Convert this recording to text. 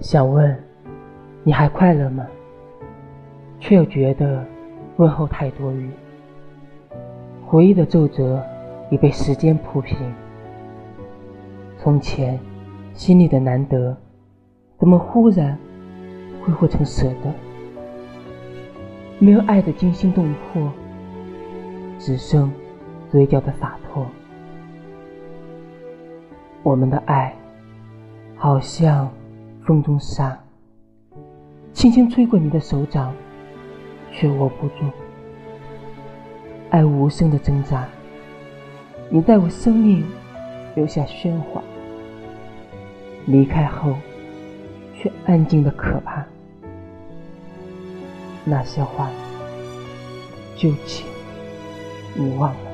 想问你还快乐吗？却又觉得问候太多余。回忆的皱褶已被时间铺平。从前心里的难得，怎么忽然挥霍成舍得？没有爱的惊心动魄，只剩嘴角的洒脱。我们的爱，好像。风中沙，轻轻吹过你的手掌，却握不住。爱无声的挣扎，你在我生命留下喧哗，离开后却安静的可怕。那些话，就请你忘了。